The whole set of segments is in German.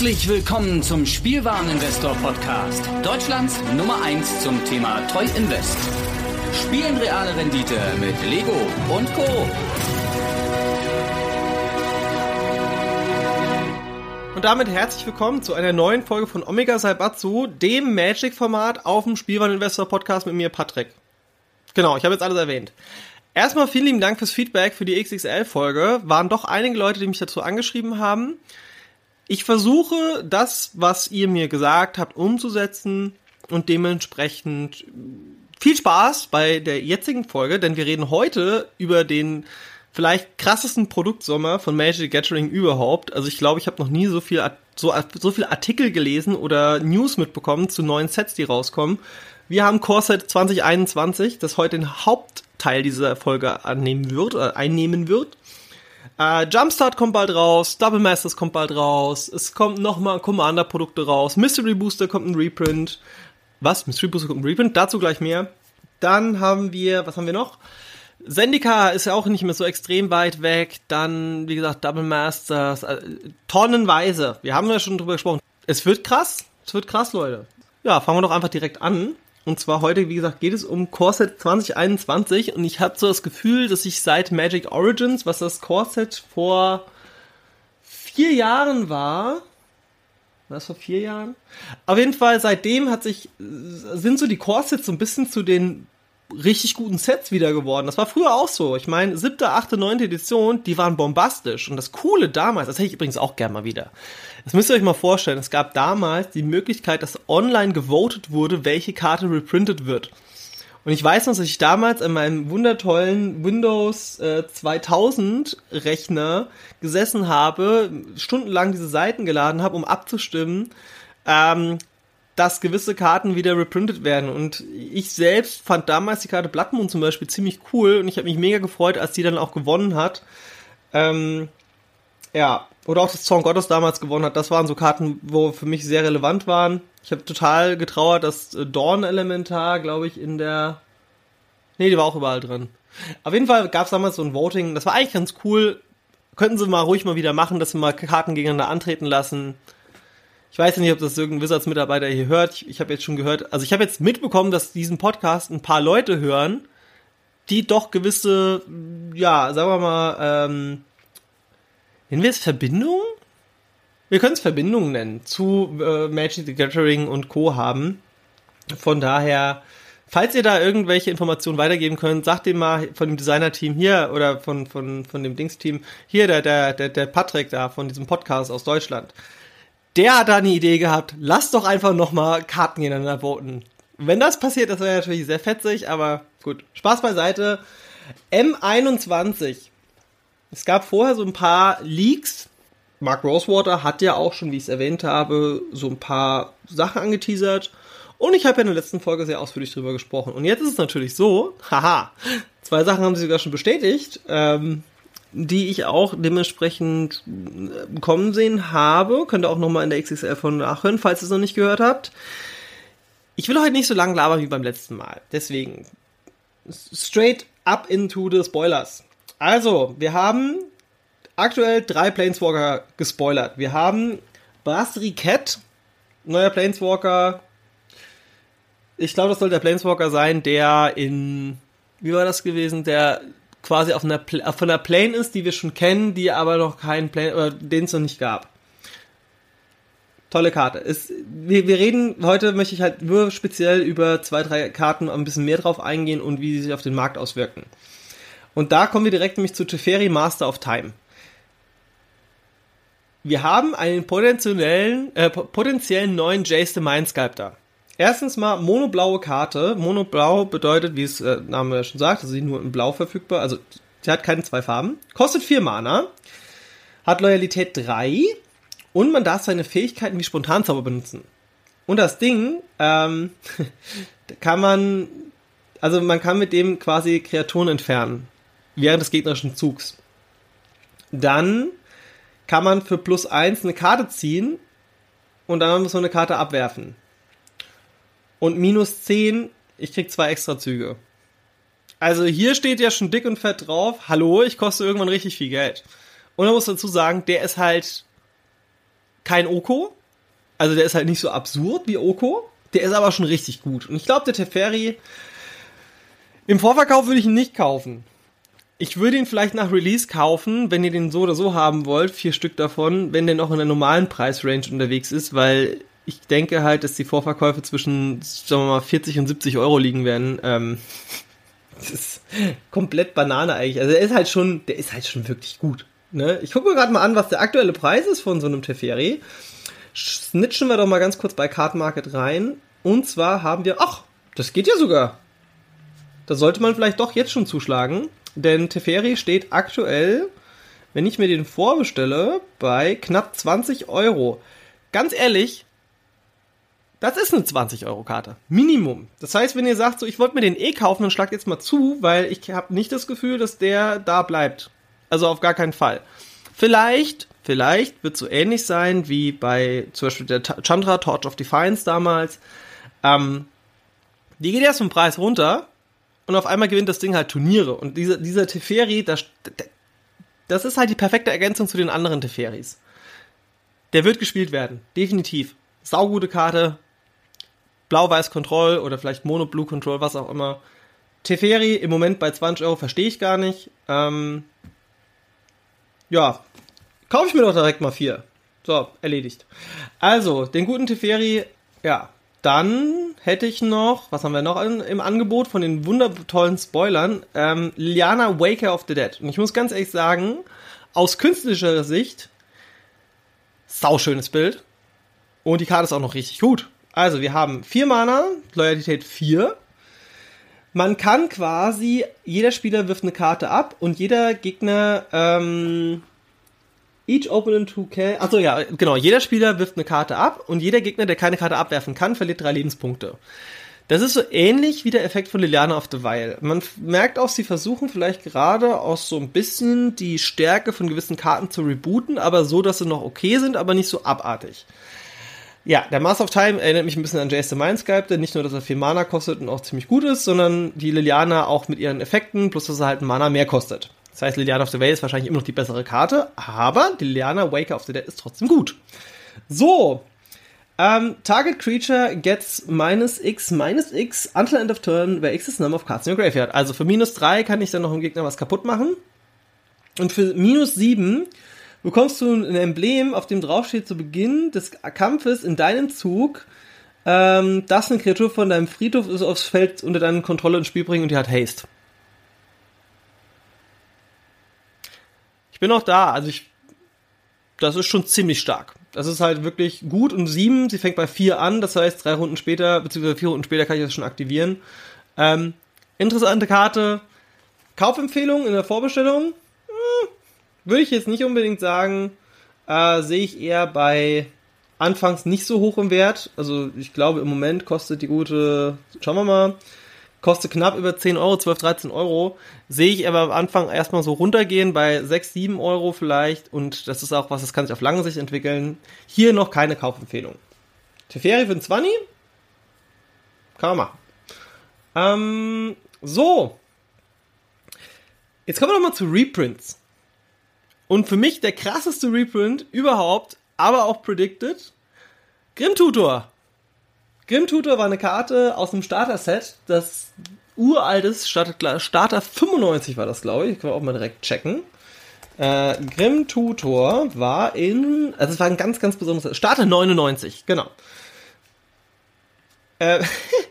Herzlich willkommen zum Spielwareninvestor Podcast. Deutschlands Nummer 1 zum Thema Toy Invest. Spielen reale Rendite mit Lego und Co. Und damit herzlich willkommen zu einer neuen Folge von Omega Saibatsu, dem Magic-Format auf dem Spielwareninvestor Podcast mit mir, Patrick. Genau, ich habe jetzt alles erwähnt. Erstmal vielen lieben Dank fürs Feedback für die XXL-Folge. Waren doch einige Leute, die mich dazu angeschrieben haben. Ich versuche, das, was ihr mir gesagt habt, umzusetzen und dementsprechend viel Spaß bei der jetzigen Folge, denn wir reden heute über den vielleicht krassesten Produktsommer von Magic Gathering überhaupt. Also ich glaube, ich habe noch nie so viel so, so viel Artikel gelesen oder News mitbekommen zu neuen Sets, die rauskommen. Wir haben Core Set 2021, das heute den Hauptteil dieser Folge annehmen wird, äh, einnehmen wird. Äh, Jumpstart kommt bald raus, Double Masters kommt bald raus, es kommt nochmal Commander-Produkte raus, Mystery Booster kommt ein Reprint. Was? Mystery Booster kommt ein Reprint? Dazu gleich mehr. Dann haben wir, was haben wir noch? Zendika ist ja auch nicht mehr so extrem weit weg. Dann, wie gesagt, Double Masters, äh, tonnenweise. Wir haben ja schon drüber gesprochen. Es wird krass. Es wird krass, Leute. Ja, fangen wir doch einfach direkt an. Und zwar heute, wie gesagt, geht es um Corset 2021 und ich habe so das Gefühl, dass ich seit Magic Origins, was das Corset vor vier Jahren war, was vor vier Jahren? Auf jeden Fall, seitdem hat sich, sind so die Corsets so ein bisschen zu den richtig guten Sets wieder geworden. Das war früher auch so. Ich meine, siebte, achte, neunte Edition, die waren bombastisch. Und das Coole damals, das hätte ich übrigens auch gerne mal wieder. Das müsst ihr euch mal vorstellen. Es gab damals die Möglichkeit, dass online gewotet wurde, welche Karte reprintet wird. Und ich weiß noch, dass ich damals an meinem wundertollen Windows äh, 2000 Rechner gesessen habe, stundenlang diese Seiten geladen habe, um abzustimmen, ähm, dass gewisse Karten wieder reprintet werden. Und ich selbst fand damals die Karte Blood Moon zum Beispiel ziemlich cool und ich habe mich mega gefreut, als die dann auch gewonnen hat. Ähm, ja, oder auch das Zorn Gottes damals gewonnen hat. Das waren so Karten, wo für mich sehr relevant waren. Ich habe total getrauert, dass äh, Dawn Elementar, glaube ich, in der. Nee, die war auch überall drin. Auf jeden Fall gab es damals so ein Voting. Das war eigentlich ganz cool. Könnten sie mal ruhig mal wieder machen, dass sie mal Karten gegeneinander antreten lassen. Ich weiß ja nicht, ob das irgendein Wizards-Mitarbeiter hier hört. Ich, ich habe jetzt schon gehört, also ich habe jetzt mitbekommen, dass diesen Podcast ein paar Leute hören, die doch gewisse, ja, sagen wir mal, ähm, nennen wir es Verbindungen? Wir können es Verbindungen nennen zu äh, Magic the Gathering und Co. haben. Von daher, falls ihr da irgendwelche Informationen weitergeben könnt, sagt dem mal von dem Designer-Team hier oder von, von, von dem Dings-Team hier, der, der, der, der Patrick da von diesem Podcast aus Deutschland der hat da eine Idee gehabt, lass doch einfach nochmal Karten gegeneinander voten. Wenn das passiert, das wäre natürlich sehr fetzig, aber gut. Spaß beiseite. M21. Es gab vorher so ein paar Leaks. Mark Rosewater hat ja auch schon, wie ich es erwähnt habe, so ein paar Sachen angeteasert. Und ich habe ja in der letzten Folge sehr ausführlich drüber gesprochen. Und jetzt ist es natürlich so, haha, zwei Sachen haben sie sogar schon bestätigt. Ähm, die ich auch dementsprechend äh, kommen sehen habe. Könnt ihr auch nochmal in der XXL von nachhören, falls ihr es noch nicht gehört habt. Ich will heute nicht so lange labern wie beim letzten Mal. Deswegen straight up into the Spoilers. Also, wir haben aktuell drei Planeswalker gespoilert. Wir haben Brasserie Cat, neuer Planeswalker. Ich glaube, das soll der Planeswalker sein, der in, wie war das gewesen, der quasi auf einer, auf einer Plane ist, die wir schon kennen, die aber noch keinen Plane, oder den es noch nicht gab. Tolle Karte. Ist, wir, wir reden, heute möchte ich halt nur speziell über zwei, drei Karten ein bisschen mehr drauf eingehen und wie sie sich auf den Markt auswirken. Und da kommen wir direkt nämlich zu Teferi Master of Time. Wir haben einen potenziellen, äh, potenziellen neuen Jace the Mind Sculptor. Erstens mal monoblaue Karte. Monoblau bedeutet, wie es der äh, Name schon sagt, also sie nur in Blau verfügbar. Also sie hat keine zwei Farben. Kostet vier Mana. Hat Loyalität 3. Und man darf seine Fähigkeiten wie Spontanzauber benutzen. Und das Ding, ähm, kann man, also man kann mit dem quasi Kreaturen entfernen. Während des gegnerischen Zugs. Dann kann man für plus eins eine Karte ziehen und dann muss man eine Karte abwerfen. Und minus 10, ich krieg zwei extra Züge. Also hier steht ja schon dick und fett drauf, hallo, ich koste irgendwann richtig viel Geld. Und man muss dazu sagen, der ist halt kein Oko. Also der ist halt nicht so absurd wie Oko. Der ist aber schon richtig gut. Und ich glaube, der Teferi, im Vorverkauf würde ich ihn nicht kaufen. Ich würde ihn vielleicht nach Release kaufen, wenn ihr den so oder so haben wollt, vier Stück davon, wenn der noch in der normalen Preisrange unterwegs ist, weil ich denke halt, dass die Vorverkäufe zwischen, sagen wir mal, 40 und 70 Euro liegen werden. Ähm, das ist komplett Banane eigentlich. Also der ist halt schon, der ist halt schon wirklich gut. Ne? Ich gucke mir gerade mal an, was der aktuelle Preis ist von so einem Teferi. Snitchen wir doch mal ganz kurz bei Card Market rein. Und zwar haben wir, ach, das geht ja sogar. Da sollte man vielleicht doch jetzt schon zuschlagen. Denn Teferi steht aktuell, wenn ich mir den vorbestelle, bei knapp 20 Euro. Ganz ehrlich, das ist eine 20-Euro-Karte. Minimum. Das heißt, wenn ihr sagt, so, ich wollte mir den eh kaufen, dann schlagt jetzt mal zu, weil ich habe nicht das Gefühl, dass der da bleibt. Also auf gar keinen Fall. Vielleicht, vielleicht wird so ähnlich sein wie bei zum Beispiel der Chandra Torch of Defiance damals. Ähm, die geht erst vom Preis runter und auf einmal gewinnt das Ding halt Turniere. Und dieser, dieser Teferi, das, das ist halt die perfekte Ergänzung zu den anderen Teferis. Der wird gespielt werden, definitiv. Saugute Karte, Blau-Weiß Control oder vielleicht Mono-Blue Control, was auch immer. Teferi im Moment bei 20 Euro verstehe ich gar nicht. Ähm, ja, kaufe ich mir doch direkt mal vier. So, erledigt. Also, den guten Teferi, ja, dann hätte ich noch, was haben wir noch in, im Angebot von den wundertollen Spoilern? Ähm, Liliana Waker of the Dead. Und ich muss ganz ehrlich sagen, aus künstlerischer Sicht, sauschönes Bild. Und die Karte ist auch noch richtig gut. Also, wir haben vier Mana, Loyalität 4. Man kann quasi, jeder Spieler wirft eine Karte ab und jeder Gegner, ähm, each opponent who can, achso ja, genau, jeder Spieler wirft eine Karte ab und jeder Gegner, der keine Karte abwerfen kann, verliert drei Lebenspunkte. Das ist so ähnlich wie der Effekt von Liliana of the Weil. Man merkt auch, sie versuchen vielleicht gerade auch so ein bisschen die Stärke von gewissen Karten zu rebooten, aber so, dass sie noch okay sind, aber nicht so abartig. Ja, der Master of Time erinnert mich ein bisschen an Jace the Mindscape, denn nicht nur, dass er viel Mana kostet und auch ziemlich gut ist, sondern die Liliana auch mit ihren Effekten, plus dass er halt Mana mehr kostet. Das heißt, Liliana of the Way ist wahrscheinlich immer noch die bessere Karte, aber die Liliana Waker of the Dead ist trotzdem gut. So, um, target creature gets minus x minus x until end of turn, where x is number of cards in your graveyard. Also für minus 3 kann ich dann noch im Gegner was kaputt machen. Und für minus 7 bekommst du ein Emblem, auf dem draufsteht zu Beginn des Kampfes in deinem Zug, ähm, dass eine Kreatur von deinem Friedhof ist aufs Feld unter deine Kontrolle ins Spiel bringen und die hat Haste. Ich bin auch da, also ich, das ist schon ziemlich stark. Das ist halt wirklich gut und sieben, sie fängt bei vier an, das heißt drei Runden später, beziehungsweise vier Runden später kann ich das schon aktivieren. Ähm, interessante Karte. Kaufempfehlung in der Vorbestellung? Würde ich jetzt nicht unbedingt sagen, äh, sehe ich eher bei anfangs nicht so hoch im Wert. Also ich glaube im Moment kostet die gute, schauen wir mal, kostet knapp über 10 Euro, 12, 13 Euro. Sehe ich aber am Anfang erstmal so runtergehen bei 6, 7 Euro vielleicht. Und das ist auch was, das kann sich auf lange Sicht entwickeln. Hier noch keine Kaufempfehlung. Teferi für den 20? Kann man machen. Ähm, so. Jetzt kommen wir noch mal zu Reprints. Und für mich der krasseste Reprint überhaupt, aber auch predicted, Grim Tutor. Grim Tutor war eine Karte aus dem Starter-Set, das uraltes Starter, Starter 95 war das, glaube ich. Ich kann auch mal direkt checken. Äh, Grim Tutor war in, also es war ein ganz, ganz besonderes, Starter 99, genau. Äh,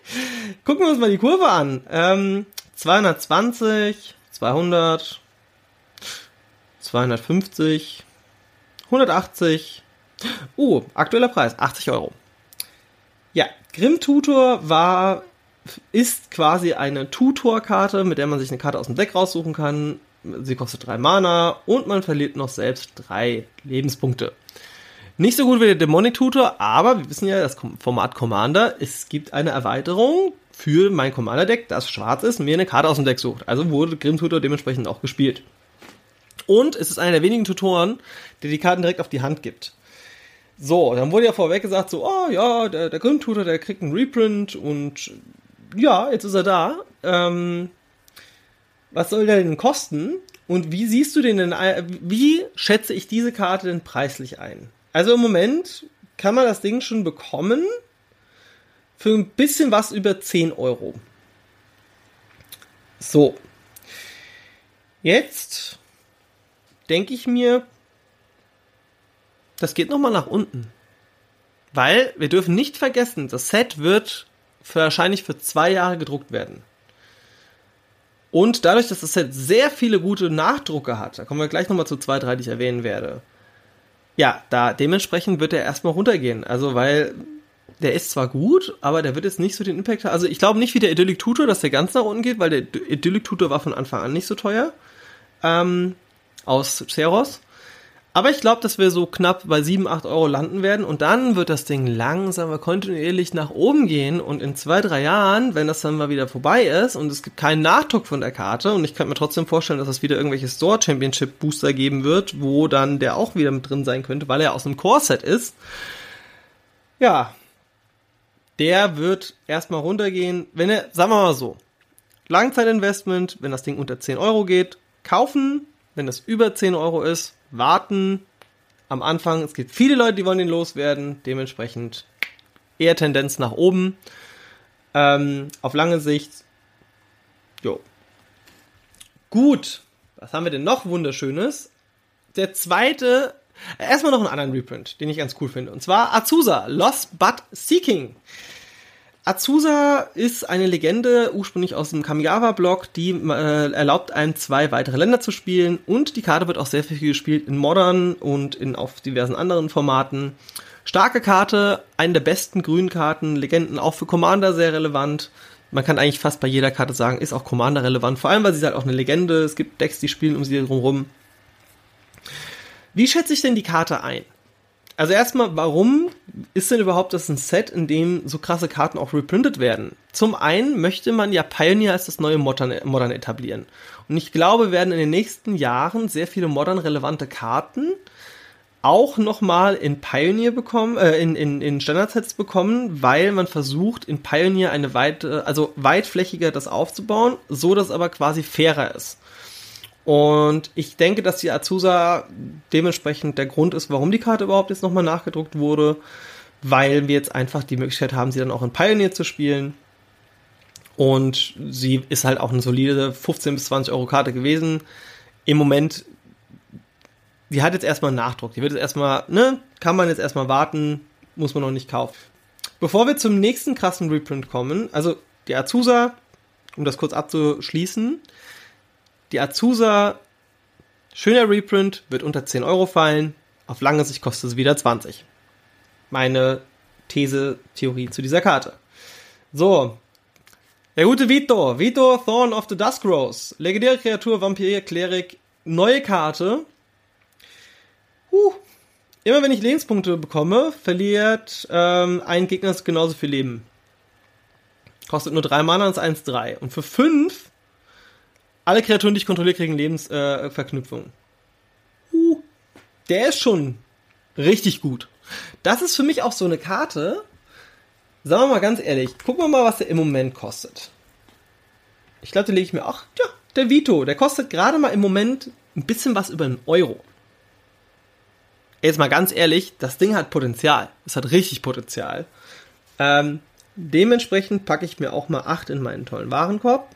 gucken wir uns mal die Kurve an. Ähm, 220, 200, 250, 180. Oh, aktueller Preis, 80 Euro. Ja, Grim Tutor war, ist quasi eine Tutor-Karte, mit der man sich eine Karte aus dem Deck raussuchen kann. Sie kostet drei Mana und man verliert noch selbst drei Lebenspunkte. Nicht so gut wie der Demonic Tutor, aber wir wissen ja, das Format Commander, es gibt eine Erweiterung für mein Commander-Deck, das schwarz ist und mir eine Karte aus dem Deck sucht. Also wurde Grim Tutor dementsprechend auch gespielt. Und es ist einer der wenigen Tutoren, der die Karten direkt auf die Hand gibt. So, dann wurde ja vorweg gesagt, so, oh ja, der, der Grundtutor, der kriegt einen Reprint und ja, jetzt ist er da. Ähm, was soll der denn kosten? Und wie siehst du den denn, wie schätze ich diese Karte denn preislich ein? Also im Moment kann man das Ding schon bekommen für ein bisschen was über 10 Euro. So. Jetzt denke ich mir, das geht nochmal nach unten. Weil wir dürfen nicht vergessen, das Set wird für, wahrscheinlich für zwei Jahre gedruckt werden. Und dadurch, dass das Set sehr viele gute Nachdrucke hat, da kommen wir gleich nochmal zu zwei, drei, die ich erwähnen werde. Ja, da dementsprechend wird er erstmal runtergehen. Also, weil der ist zwar gut, aber der wird jetzt nicht so den Impact haben. Also, ich glaube nicht wie der Idyllic Tutor, dass der ganz nach unten geht, weil der Idyllic Tutor war von Anfang an nicht so teuer. Ähm, aus Ceros. Aber ich glaube, dass wir so knapp bei 7, 8 Euro landen werden und dann wird das Ding langsam kontinuierlich nach oben gehen und in zwei, drei Jahren, wenn das dann mal wieder vorbei ist und es gibt keinen Nachdruck von der Karte und ich kann mir trotzdem vorstellen, dass es wieder irgendwelche Store Championship Booster geben wird, wo dann der auch wieder mit drin sein könnte, weil er aus einem Core-Set ist. Ja, der wird erstmal runtergehen, wenn er, sagen wir mal so, Langzeitinvestment, wenn das Ding unter 10 Euro geht, kaufen, wenn das über 10 Euro ist, warten am Anfang. Es gibt viele Leute, die wollen den loswerden. Dementsprechend eher Tendenz nach oben. Ähm, auf lange Sicht. Jo. Gut. Was haben wir denn noch Wunderschönes? Der zweite, erstmal noch einen anderen Reprint, den ich ganz cool finde. Und zwar Azusa, Lost But Seeking. Azusa ist eine Legende, ursprünglich aus dem Kamigawa-Block, die äh, erlaubt einem zwei weitere Länder zu spielen und die Karte wird auch sehr viel gespielt in Modern und in auf diversen anderen Formaten. Starke Karte, eine der besten grünen Karten, Legenden auch für Commander sehr relevant. Man kann eigentlich fast bei jeder Karte sagen, ist auch Commander relevant, vor allem weil sie halt auch eine Legende, es gibt Decks, die spielen um sie drumherum. Wie schätze ich denn die Karte ein? Also erstmal, warum ist denn überhaupt das ein Set, in dem so krasse Karten auch reprintet werden? Zum einen möchte man ja Pioneer als das neue Modern, Modern etablieren. Und ich glaube, wir werden in den nächsten Jahren sehr viele modern relevante Karten auch nochmal in Pioneer bekommen, äh, in, in, in Standardsets bekommen, weil man versucht, in Pioneer eine weite, also weitflächiger das aufzubauen, so dass aber quasi fairer ist. Und ich denke, dass die Azusa dementsprechend der Grund ist, warum die Karte überhaupt jetzt nochmal nachgedruckt wurde, weil wir jetzt einfach die Möglichkeit haben, sie dann auch in Pioneer zu spielen. Und sie ist halt auch eine solide 15 bis 20 Euro Karte gewesen. Im Moment, die hat jetzt erstmal einen Nachdruck. Die wird jetzt erstmal, ne, kann man jetzt erstmal warten, muss man noch nicht kaufen. Bevor wir zum nächsten krassen Reprint kommen, also die Azusa, um das kurz abzuschließen, die Azusa, schöner Reprint, wird unter 10 Euro fallen. Auf lange Sicht kostet es wieder 20. Meine These, Theorie zu dieser Karte. So. Der gute Vito. Vito Thorn of the Dusk Rose. Legendäre Kreatur, Vampir, Klerik. Neue Karte. Huh. Immer wenn ich Lebenspunkte bekomme, verliert ähm, ein Gegner genauso viel Leben. Kostet nur 3 Mana und ist 1-3. Und für 5 alle Kreaturen, die ich kontrolliere, kriegen Lebensverknüpfungen. Äh, uh, der ist schon richtig gut. Das ist für mich auch so eine Karte. Sagen wir mal ganz ehrlich, gucken wir mal, was der im Moment kostet. Ich glaube, den lege ich mir auch. Ja, der Vito, der kostet gerade mal im Moment ein bisschen was über einen Euro. Jetzt mal ganz ehrlich, das Ding hat Potenzial. Es hat richtig Potenzial. Ähm, dementsprechend packe ich mir auch mal 8 in meinen tollen Warenkorb.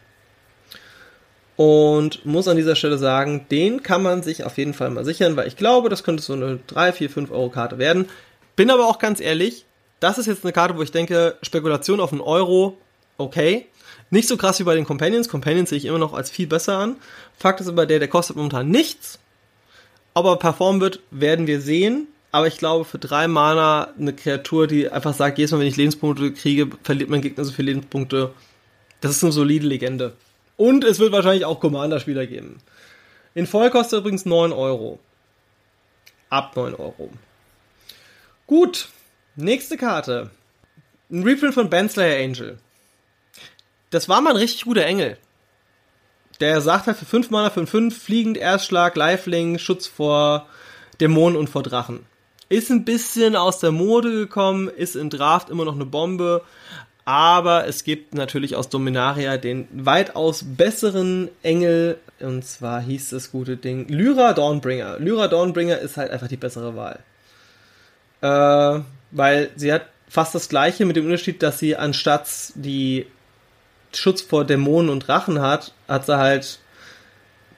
Und muss an dieser Stelle sagen, den kann man sich auf jeden Fall mal sichern, weil ich glaube, das könnte so eine 3, 4, 5 Euro Karte werden. Bin aber auch ganz ehrlich, das ist jetzt eine Karte, wo ich denke, Spekulation auf einen Euro, okay. Nicht so krass wie bei den Companions. Companions sehe ich immer noch als viel besser an. Fakt ist aber der, der kostet momentan nichts. Ob er performen wird, werden wir sehen. Aber ich glaube, für drei Mana eine Kreatur, die einfach sagt, jedes Mal, wenn ich Lebenspunkte kriege, verliert mein Gegner so viele Lebenspunkte. Das ist eine solide Legende. Und es wird wahrscheinlich auch Commander-Spieler geben. In Voll kostet übrigens 9 Euro. Ab 9 Euro. Gut, nächste Karte. Ein Reprint von Banslayer Angel. Das war mal ein richtig guter Engel. Der sagt halt für 5 Mana, für 5 fliegend, Erstschlag, Lifelink, Schutz vor Dämonen und vor Drachen. Ist ein bisschen aus der Mode gekommen, ist in Draft immer noch eine Bombe, aber es gibt natürlich aus Dominaria den weitaus besseren Engel. Und zwar hieß das gute Ding Lyra Dawnbringer. Lyra Dawnbringer ist halt einfach die bessere Wahl. äh, weil sie hat fast das gleiche mit dem Unterschied, dass sie anstatt die Schutz vor Dämonen und Drachen hat, hat sie halt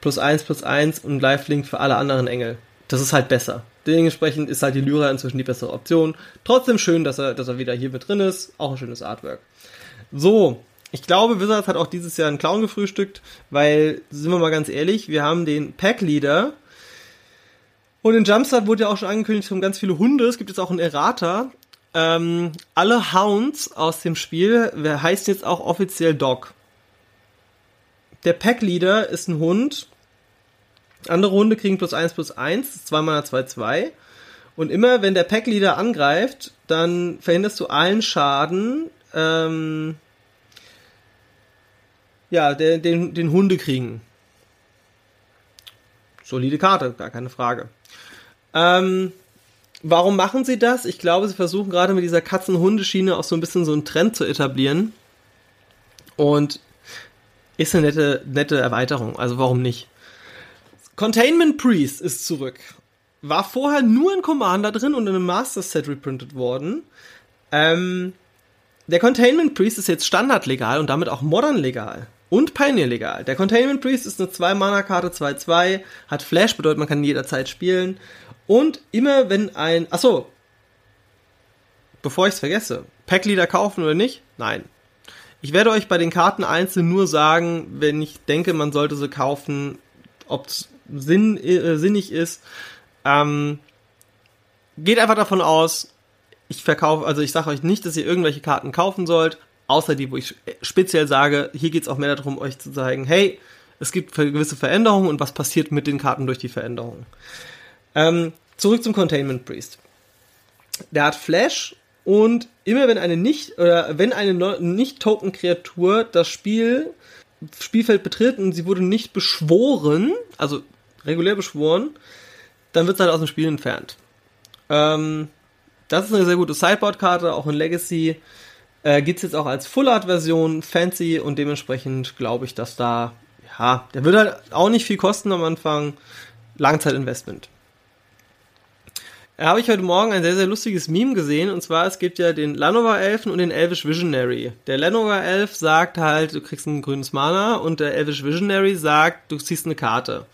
plus eins plus eins und Lifelink für alle anderen Engel. Das ist halt besser. Dementsprechend ist halt die Lyra inzwischen die bessere Option. Trotzdem schön, dass er, dass er wieder hier mit drin ist. Auch ein schönes Artwork. So, ich glaube, Wizards hat auch dieses Jahr einen Clown gefrühstückt, weil, sind wir mal ganz ehrlich, wir haben den Pack-Leader. Und in Jumpstart wurde ja auch schon angekündigt, es kommen ganz viele Hunde. Es gibt jetzt auch einen Errata. Ähm, alle Hounds aus dem Spiel heißt jetzt auch offiziell Dog. Der Pack-Leader ist ein Hund. Andere Hunde kriegen plus 1 plus 1, 2 Mana 2, 2. Und immer wenn der Pack-Leader angreift, dann verhinderst du allen Schaden, ähm, ja, den, den, den Hunde kriegen. Solide Karte, gar keine Frage. Ähm, warum machen sie das? Ich glaube, sie versuchen gerade mit dieser Katzen-Hundeschiene auch so ein bisschen so einen Trend zu etablieren. Und ist eine nette, nette Erweiterung, also warum nicht? Containment Priest ist zurück. War vorher nur in Commander drin und in einem Master Set reprintet worden. Ähm, der Containment Priest ist jetzt standardlegal und damit auch modern legal. Und Pioneer legal. Der Containment Priest ist eine 2-Mana-Karte 2-2, hat Flash, bedeutet man kann jederzeit spielen. Und immer wenn ein. Achso. Bevor ich es vergesse. Packleader kaufen oder nicht? Nein. Ich werde euch bei den Karten einzeln nur sagen, wenn ich denke, man sollte sie kaufen, ob Sinn, äh, sinnig ist. Ähm, geht einfach davon aus, ich verkaufe, also ich sage euch nicht, dass ihr irgendwelche Karten kaufen sollt, außer die, wo ich speziell sage, hier geht es auch mehr darum, euch zu zeigen, hey, es gibt gewisse Veränderungen und was passiert mit den Karten durch die Veränderungen. Ähm, zurück zum Containment Priest. Der hat Flash und immer wenn eine nicht oder wenn eine nicht Token Kreatur das Spiel Spielfeld betritt und sie wurde nicht beschworen, also regulär beschworen, dann wird es halt aus dem Spiel entfernt. Ähm, das ist eine sehr gute Sideboard-Karte, auch in Legacy. Äh, Gibt es jetzt auch als Full-Art-Version, fancy und dementsprechend glaube ich, dass da, ja, der wird halt auch nicht viel kosten am Anfang. Langzeitinvestment. Da habe ich heute Morgen ein sehr, sehr lustiges Meme gesehen. Und zwar, es gibt ja den Lanova-Elfen und den Elvish Visionary. Der Lanova-Elf sagt halt, du kriegst ein grünes Mana und der Elvish Visionary sagt, du ziehst eine Karte.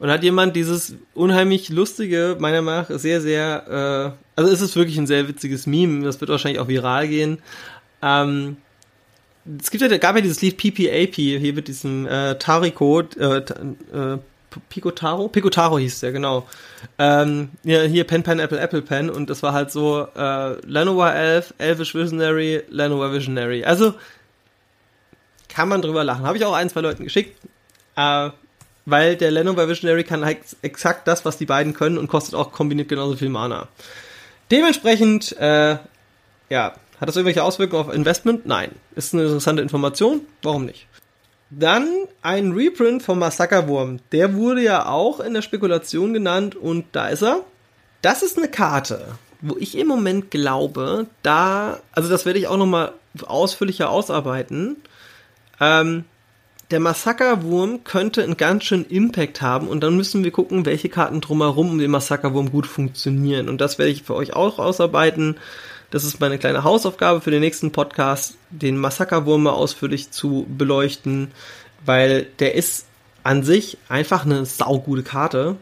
Und hat jemand dieses unheimlich lustige, meiner Meinung nach sehr, sehr, äh, also es ist wirklich ein sehr witziges Meme, das wird wahrscheinlich auch viral gehen. Ähm, es gibt ja, gab ja dieses Lied PPAP, hier mit diesem äh, Tariko, äh, äh, Picotaro? Picotaro hieß der, genau. Ähm, ja, hier Pen, Pen, Apple, Apple Pen und das war halt so äh, Lenovo Elf, Elvish Visionary, Lenovo Visionary. Also kann man drüber lachen. Habe ich auch ein, zwei Leuten geschickt. Äh, weil der Lenovo Visionary kann halt exakt das, was die beiden können und kostet auch kombiniert genauso viel Mana. Dementsprechend, äh, ja, hat das irgendwelche Auswirkungen auf Investment? Nein. Ist eine interessante Information? Warum nicht? Dann ein Reprint vom Massakerwurm. Der wurde ja auch in der Spekulation genannt und da ist er. Das ist eine Karte, wo ich im Moment glaube, da, also das werde ich auch nochmal ausführlicher ausarbeiten. Ähm, der Massakerwurm könnte einen ganz schönen Impact haben und dann müssen wir gucken, welche Karten drumherum um den Massakerwurm gut funktionieren. Und das werde ich für euch auch ausarbeiten. Das ist meine kleine Hausaufgabe für den nächsten Podcast, den Massakerwurm mal ausführlich zu beleuchten, weil der ist an sich einfach eine saugute Karte.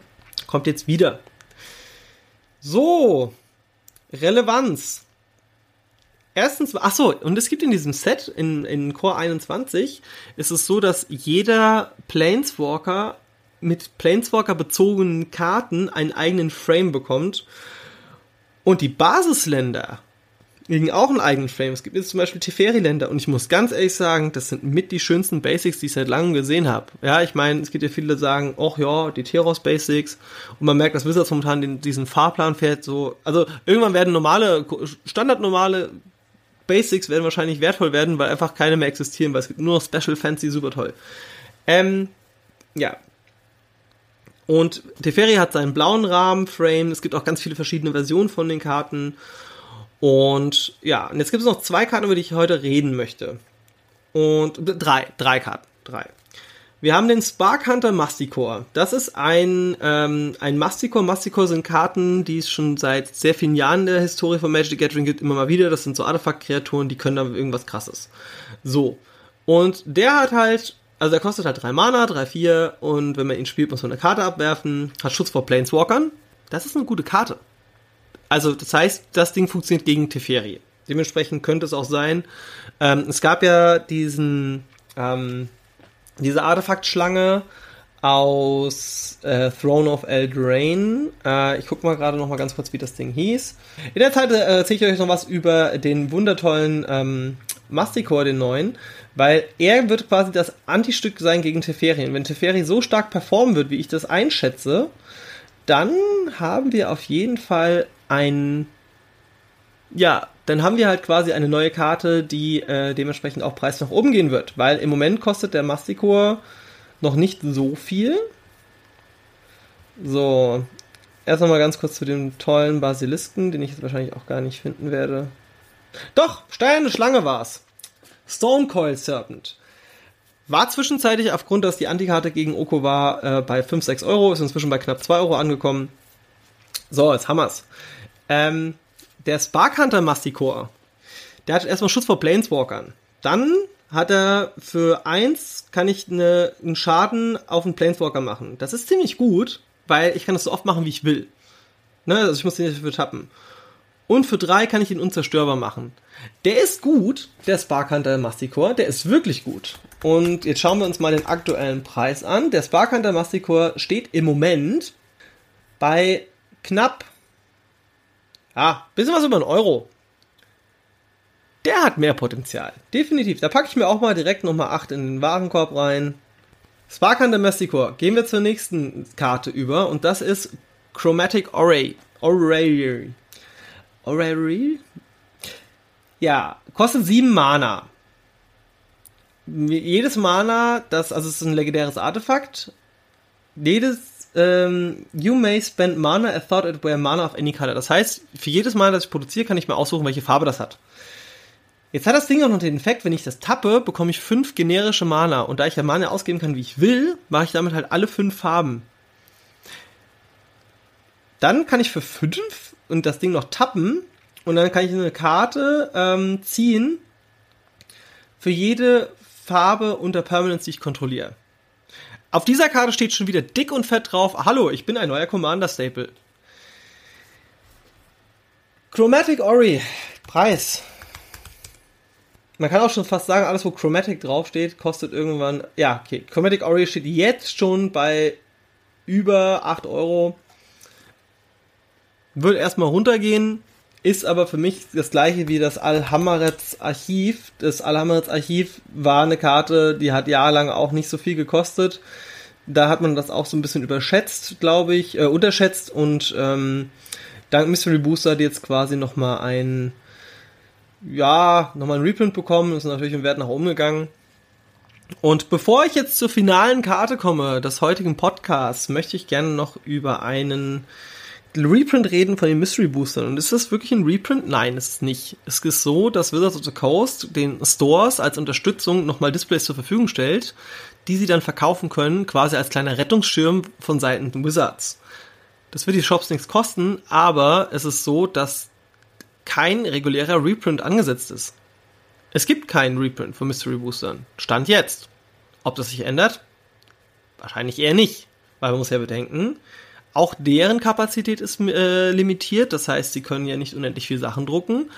Kommt jetzt wieder. So, Relevanz. Erstens, ach so, und es gibt in diesem Set, in, in Core 21, ist es so, dass jeder Planeswalker mit Planeswalker bezogenen Karten einen eigenen Frame bekommt. Und die Basisländer kriegen auch einen eigenen Frame. Es gibt jetzt zum Beispiel Teferi-Länder und ich muss ganz ehrlich sagen, das sind mit die schönsten Basics, die ich seit langem gesehen habe. Ja, ich meine, es gibt ja viele, die sagen, ach ja, die Teros Basics und man merkt, dass Wizards momentan den, diesen Fahrplan fährt, so, also irgendwann werden normale, standardnormale Basics werden wahrscheinlich wertvoll werden, weil einfach keine mehr existieren, weil es gibt nur noch Special Fancy, super toll. Ähm, ja. Und Teferi hat seinen blauen Rahmenframe, es gibt auch ganz viele verschiedene Versionen von den Karten und ja, und jetzt gibt es noch zwei Karten, über die ich heute reden möchte. Und drei, drei Karten, drei. Wir haben den Spark Hunter Masticore. Das ist ein, ähm, ein Masticore. Masticore sind Karten, die es schon seit sehr vielen Jahren in der Historie von Magic the Gathering gibt, immer mal wieder. Das sind so Artefakt-Kreaturen, die können da irgendwas krasses. So. Und der hat halt, also der kostet halt drei Mana, drei, vier, und wenn man ihn spielt, muss man eine Karte abwerfen, hat Schutz vor Planeswalkern. Das ist eine gute Karte. Also, das heißt, das Ding funktioniert gegen Teferi. Dementsprechend könnte es auch sein. Ähm, es gab ja diesen, ähm, diese Artefaktschlange aus äh, Throne of Eldraine. Äh, ich gucke mal gerade noch mal ganz kurz, wie das Ding hieß. In der Zeit äh, erzähle ich euch noch was über den wundertollen ähm, Masticore, den neuen, weil er wird quasi das Antistück sein gegen Teferi. Und wenn Teferi so stark performen wird, wie ich das einschätze, dann haben wir auf jeden Fall ein ja, dann haben wir halt quasi eine neue Karte, die äh, dementsprechend auch Preis nach oben gehen wird, weil im Moment kostet der Masticor noch nicht so viel. So, erst nochmal ganz kurz zu dem tollen Basilisken, den ich jetzt wahrscheinlich auch gar nicht finden werde. Doch, steinerne Schlange war's. Stone Coil Serpent. War zwischenzeitlich aufgrund, dass die Antikarte gegen Oko war, äh, bei 5, 6 Euro, ist inzwischen bei knapp 2 Euro angekommen. So, jetzt haben wir's. Ähm, der Sparkhunter Masticore, der hat erstmal Schutz vor Planeswalkern. Dann hat er für eins kann ich eine, einen Schaden auf einen Planeswalker machen. Das ist ziemlich gut, weil ich kann das so oft machen, wie ich will. Ne? Also ich muss den nicht dafür tappen. Und für drei kann ich ihn unzerstörbar machen. Der ist gut, der Sparkhunter Masticore, der ist wirklich gut. Und jetzt schauen wir uns mal den aktuellen Preis an. Der Sparkhunter Masticore steht im Moment bei knapp Ah, bisschen was über einen Euro. Der hat mehr Potenzial. Definitiv. Da packe ich mir auch mal direkt nochmal 8 in den Warenkorb rein. Sparkan Domesticor. Gehen wir zur nächsten Karte über und das ist Chromatic Array. Array. Array? Ja, kostet 7 Mana. Jedes Mana, das, also es ist ein legendäres Artefakt. Jedes ähm, you may spend mana a thought it were mana of any color. Das heißt, für jedes Mal, das ich produziere, kann ich mir aussuchen, welche Farbe das hat. Jetzt hat das Ding auch noch den Effekt, wenn ich das tappe, bekomme ich fünf generische Mana. Und da ich ja Mana ausgeben kann, wie ich will, mache ich damit halt alle fünf Farben. Dann kann ich für fünf und das Ding noch tappen und dann kann ich eine Karte ähm, ziehen für jede Farbe unter Permanence, die ich kontrolliere. Auf dieser Karte steht schon wieder dick und fett drauf, hallo, ich bin ein neuer Commander-Staple. Chromatic Ori, Preis. Man kann auch schon fast sagen, alles wo Chromatic draufsteht, kostet irgendwann, ja, okay, Chromatic Ori steht jetzt schon bei über 8 Euro. Wird erstmal runtergehen, ist aber für mich das gleiche wie das Alhammerets Archiv. Das Alhammerets Archiv war eine Karte, die hat jahrelang auch nicht so viel gekostet. Da hat man das auch so ein bisschen überschätzt, glaube ich, äh, unterschätzt und ähm, dank Mystery Booster hat jetzt quasi nochmal ein, ja, nochmal ein Reprint bekommen, ist natürlich im Wert nach oben gegangen. Und bevor ich jetzt zur finalen Karte komme, des heutigen Podcasts, möchte ich gerne noch über einen Reprint reden von den Mystery Boostern. Und ist das wirklich ein Reprint? Nein, ist es nicht. Es ist so, dass Wizards of the Coast den Stores als Unterstützung nochmal Displays zur Verfügung stellt, die sie dann verkaufen können, quasi als kleiner Rettungsschirm von Seiten Wizards. Das wird die Shops nichts kosten, aber es ist so, dass kein regulärer Reprint angesetzt ist. Es gibt keinen Reprint von Mystery Boostern. Stand jetzt. Ob das sich ändert? Wahrscheinlich eher nicht. Weil man muss ja bedenken, auch deren Kapazität ist äh, limitiert, das heißt, sie können ja nicht unendlich viel Sachen drucken.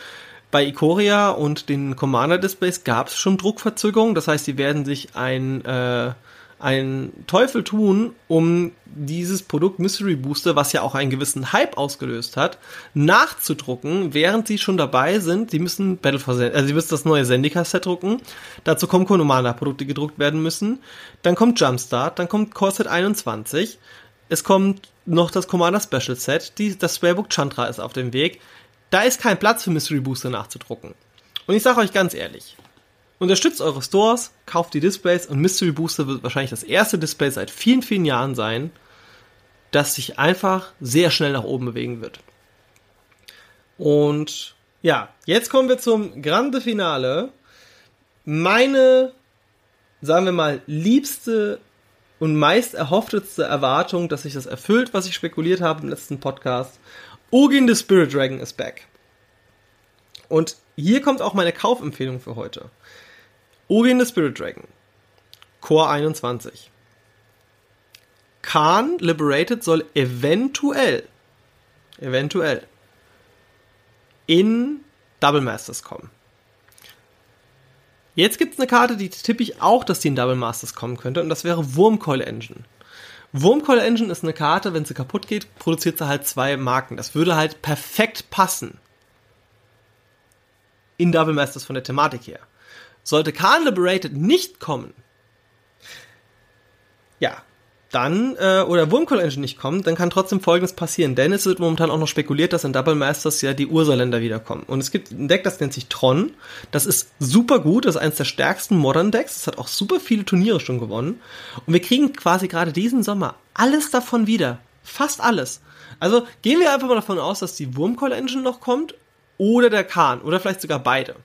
Bei Ikoria und den Commander-Displays gab es schon Druckverzögerungen, das heißt, sie werden sich ein, äh, ein Teufel tun, um dieses Produkt Mystery Booster, was ja auch einen gewissen Hype ausgelöst hat, nachzudrucken, während sie schon dabei sind. Sie müssen Battle for Zendika, also sie müssen das neue Zendika-Set drucken. Dazu kommen Commander-Produkte gedruckt werden müssen. Dann kommt Jumpstart, dann kommt Core Set 21 es kommt noch das Commander Special Set. Die, das Spellbook Chandra ist auf dem Weg. Da ist kein Platz für Mystery Booster nachzudrucken. Und ich sage euch ganz ehrlich, unterstützt eure Stores, kauft die Displays und Mystery Booster wird wahrscheinlich das erste Display seit vielen, vielen Jahren sein, das sich einfach sehr schnell nach oben bewegen wird. Und ja, jetzt kommen wir zum Grande Finale. Meine, sagen wir mal, liebste und meist erhoffteste Erwartung, dass sich das erfüllt, was ich spekuliert habe im letzten Podcast. Ugin the Spirit Dragon is back. Und hier kommt auch meine Kaufempfehlung für heute. Ugin the Spirit Dragon. Core 21. Khan Liberated soll eventuell, eventuell in Double Masters kommen. Jetzt gibt es eine Karte, die tippe ich auch, dass die in Double Masters kommen könnte, und das wäre Wurmcoil Engine. Wurmcoil Engine ist eine Karte, wenn sie kaputt geht, produziert sie halt zwei Marken. Das würde halt perfekt passen. In Double Masters von der Thematik her. Sollte Khan Liberated nicht kommen, ja, dann, äh, oder Wurmcoil Engine nicht kommt, dann kann trotzdem folgendes passieren. Denn es wird momentan auch noch spekuliert, dass in Double Masters ja die Ursaländer wiederkommen. Und es gibt ein Deck, das nennt sich Tron. Das ist super gut, das ist eines der stärksten Modern Decks. Es hat auch super viele Turniere schon gewonnen. Und wir kriegen quasi gerade diesen Sommer alles davon wieder. Fast alles. Also gehen wir einfach mal davon aus, dass die Wurmcoil Engine noch kommt oder der Khan oder vielleicht sogar beide.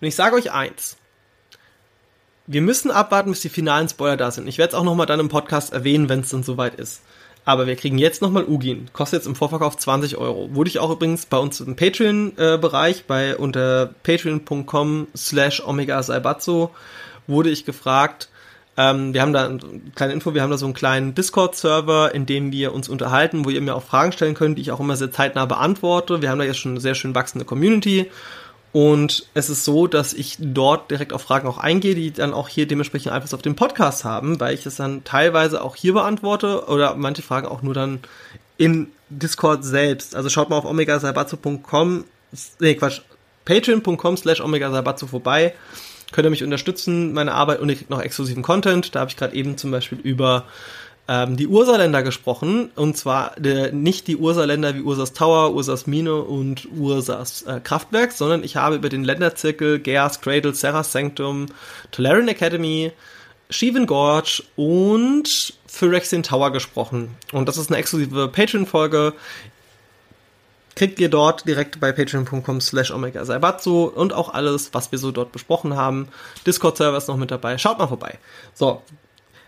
Und ich sage euch eins wir müssen abwarten, bis die finalen Spoiler da sind. Ich werde es auch nochmal dann im Podcast erwähnen, wenn es dann soweit ist. Aber wir kriegen jetzt nochmal Ugin. Kostet jetzt im Vorverkauf 20 Euro. Wurde ich auch übrigens bei uns im Patreon-Bereich, bei unter patreon.com slash omega wurde ich gefragt, ähm, wir haben da eine kleine Info, wir haben da so einen kleinen Discord-Server, in dem wir uns unterhalten, wo ihr mir auch Fragen stellen könnt, die ich auch immer sehr zeitnah beantworte. Wir haben da jetzt schon eine sehr schön wachsende Community und es ist so, dass ich dort direkt auf Fragen auch eingehe, die dann auch hier dementsprechend Einfluss auf den Podcast haben, weil ich es dann teilweise auch hier beantworte oder manche Fragen auch nur dann in Discord selbst. Also schaut mal auf omegasalbatzo.com, nee Quatsch, patreon.com slash omegasalbatzo vorbei. Könnt ihr mich unterstützen, meine Arbeit und ihr kriegt noch exklusiven Content. Da habe ich gerade eben zum Beispiel über ähm, die Ursaländer gesprochen. Und zwar äh, nicht die Ursaländer wie Ursas Tower, Ursas Mine und Ursas äh, Kraftwerk, sondern ich habe über den Länderzirkel, Geas Cradle, Serras Sanctum, Tolarian Academy, Shivan Gorge und Phyrexian Tower gesprochen. Und das ist eine exklusive Patreon-Folge. Kriegt ihr dort direkt bei patreon.com slash omega saibatsu und auch alles, was wir so dort besprochen haben. Discord-Server ist noch mit dabei. Schaut mal vorbei. So,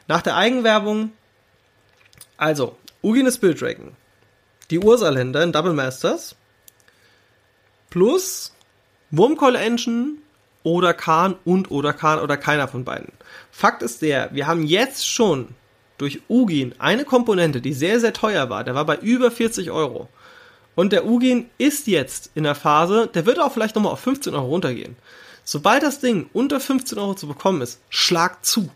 nach der Eigenwerbung also, Ugin Spirit Dragon, die Ursaländer in Double Masters, plus Wurmcoil Engine oder Khan und oder Khan oder keiner von beiden. Fakt ist der, wir haben jetzt schon durch Ugin eine Komponente, die sehr, sehr teuer war. Der war bei über 40 Euro. Und der Ugin ist jetzt in der Phase, der wird auch vielleicht nochmal auf 15 Euro runtergehen. Sobald das Ding unter 15 Euro zu bekommen ist, schlag zu.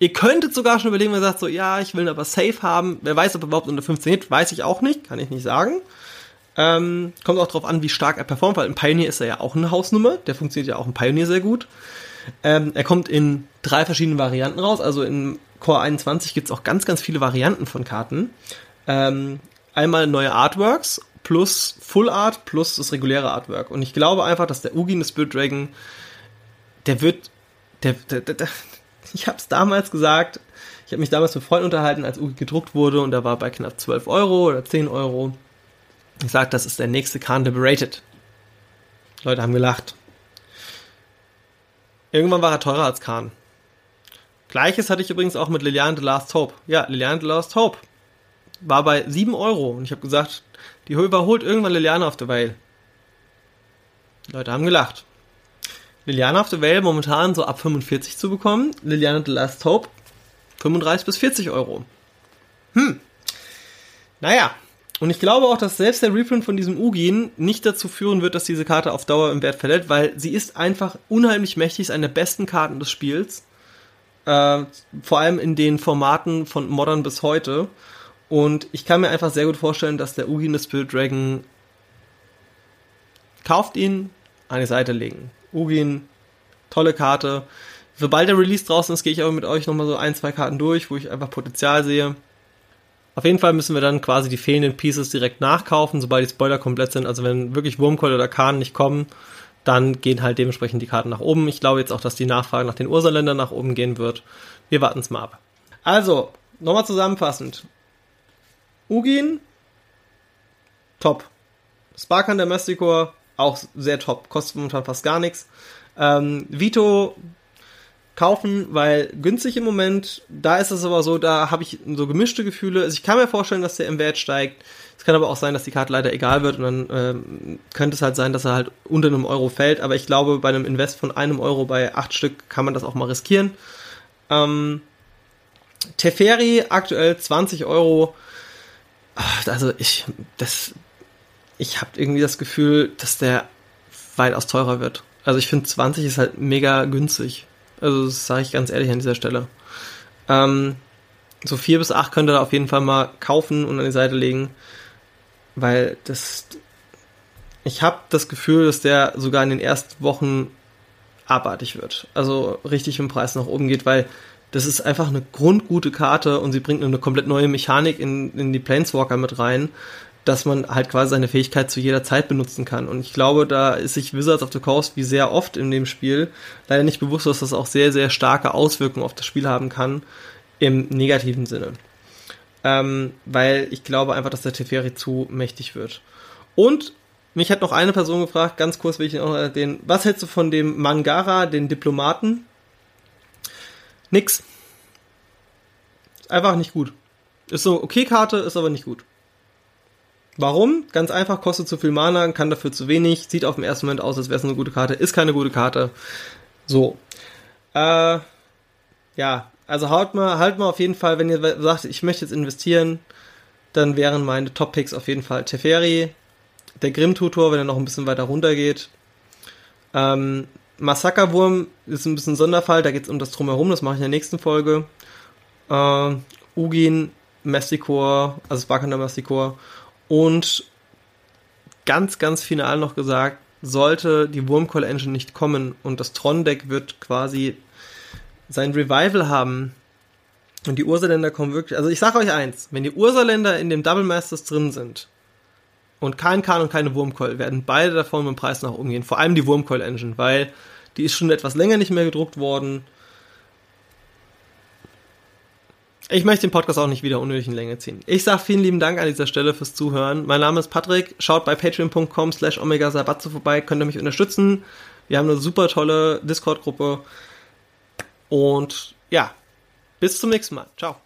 Ihr könntet sogar schon überlegen, wenn ihr sagt so, ja, ich will ihn aber safe haben. Wer weiß, ob er überhaupt unter 15 hit, weiß ich auch nicht, kann ich nicht sagen. Ähm, kommt auch drauf an, wie stark er performt, weil im Pioneer ist er ja auch eine Hausnummer. Der funktioniert ja auch im Pioneer sehr gut. Ähm, er kommt in drei verschiedenen Varianten raus. Also in Core 21 gibt's auch ganz, ganz viele Varianten von Karten. Ähm, einmal neue Artworks plus Full Art plus das reguläre Artwork. Und ich glaube einfach, dass der Ugin, des Spirit Dragon, der wird, der, der, der, ich habe es damals gesagt, ich habe mich damals mit Freunden unterhalten, als Ugi gedruckt wurde und da war bei knapp 12 Euro oder 10 Euro. Ich sagte, das ist der nächste Khan Liberated. Leute haben gelacht. Irgendwann war er teurer als Khan. Gleiches hatte ich übrigens auch mit Liliane the Last Hope. Ja, Liliane the Last Hope war bei 7 Euro und ich habe gesagt, die überholt irgendwann Liliane auf der Vale. Leute haben gelacht. Liliana of the Vale momentan so ab 45 zu bekommen. Liliana the Last Hope 35 bis 40 Euro. Hm. Naja. Und ich glaube auch, dass selbst der Reprint von diesem Ugin nicht dazu führen wird, dass diese Karte auf Dauer im Wert verliert, weil sie ist einfach unheimlich mächtig, ist eine der besten Karten des Spiels. Äh, vor allem in den Formaten von Modern bis heute. Und ich kann mir einfach sehr gut vorstellen, dass der Ugin des Spirit Dragon kauft ihn, an die Seite legen. Ugin, tolle Karte. Sobald der Release draußen ist, gehe ich aber mit euch nochmal so ein, zwei Karten durch, wo ich einfach Potenzial sehe. Auf jeden Fall müssen wir dann quasi die fehlenden Pieces direkt nachkaufen, sobald die Spoiler komplett sind. Also wenn wirklich Wurmcoil oder Kahn nicht kommen, dann gehen halt dementsprechend die Karten nach oben. Ich glaube jetzt auch, dass die Nachfrage nach den Ursaländern nach oben gehen wird. Wir warten es mal ab. Also, nochmal zusammenfassend. Ugin, top. Sparkan der Masticore, auch sehr top. Kostet momentan fast gar nichts. Ähm, Vito kaufen, weil günstig im Moment. Da ist es aber so, da habe ich so gemischte Gefühle. Also ich kann mir vorstellen, dass der im Wert steigt. Es kann aber auch sein, dass die Karte leider egal wird und dann ähm, könnte es halt sein, dass er halt unter einem Euro fällt. Aber ich glaube, bei einem Invest von einem Euro bei acht Stück kann man das auch mal riskieren. Ähm, Teferi aktuell 20 Euro. Also ich, das, ich habe irgendwie das Gefühl, dass der weitaus teurer wird. Also ich finde 20 ist halt mega günstig. Also das sage ich ganz ehrlich an dieser Stelle. Ähm, so 4 bis 8 könnt ihr da auf jeden Fall mal kaufen und an die Seite legen, weil das ich habe das Gefühl, dass der sogar in den ersten Wochen abartig wird. Also richtig im Preis nach oben geht, weil das ist einfach eine grundgute Karte und sie bringt eine komplett neue Mechanik in, in die Planeswalker mit rein, dass man halt quasi seine Fähigkeit zu jeder Zeit benutzen kann. Und ich glaube, da ist sich Wizards of the Coast wie sehr oft in dem Spiel leider nicht bewusst, dass das auch sehr, sehr starke Auswirkungen auf das Spiel haben kann, im negativen Sinne. Ähm, weil ich glaube einfach, dass der Teferi zu mächtig wird. Und mich hat noch eine Person gefragt, ganz kurz will ich noch erwähnen, was hältst du von dem Mangara, den Diplomaten? Nix. Einfach nicht gut. Ist so okay Karte, ist aber nicht gut. Warum? Ganz einfach, kostet zu viel Mana, kann dafür zu wenig, sieht auf den ersten Moment aus, als wäre es eine gute Karte, ist keine gute Karte. So. Äh, ja, also halt mal, halt mal auf jeden Fall, wenn ihr sagt, ich möchte jetzt investieren, dann wären meine Top-Picks auf jeden Fall Teferi, der Grimm-Tutor, wenn er noch ein bisschen weiter runter geht. Ähm, Massakerwurm ist ein bisschen ein Sonderfall, da geht es um das Drumherum, das mache ich in der nächsten Folge. Äh, Ugin, Masticor, also Sparkander Masticor und ganz, ganz final noch gesagt, sollte die Wurmcall Engine nicht kommen und das Tron-Deck wird quasi sein Revival haben und die Ursaländer kommen wirklich, also ich sage euch eins, wenn die Ursaländer in dem Double Masters drin sind, und kein Kahn und keine Wurmcoil werden beide davon mit dem Preis nach oben gehen. Vor allem die Wurmcoil Engine, weil die ist schon etwas länger nicht mehr gedruckt worden. Ich möchte den Podcast auch nicht wieder unnötig in Länge ziehen. Ich sage vielen lieben Dank an dieser Stelle fürs Zuhören. Mein Name ist Patrick. Schaut bei patreon.com slash omega vorbei. Könnt ihr mich unterstützen. Wir haben eine super tolle Discord-Gruppe. Und ja, bis zum nächsten Mal. Ciao.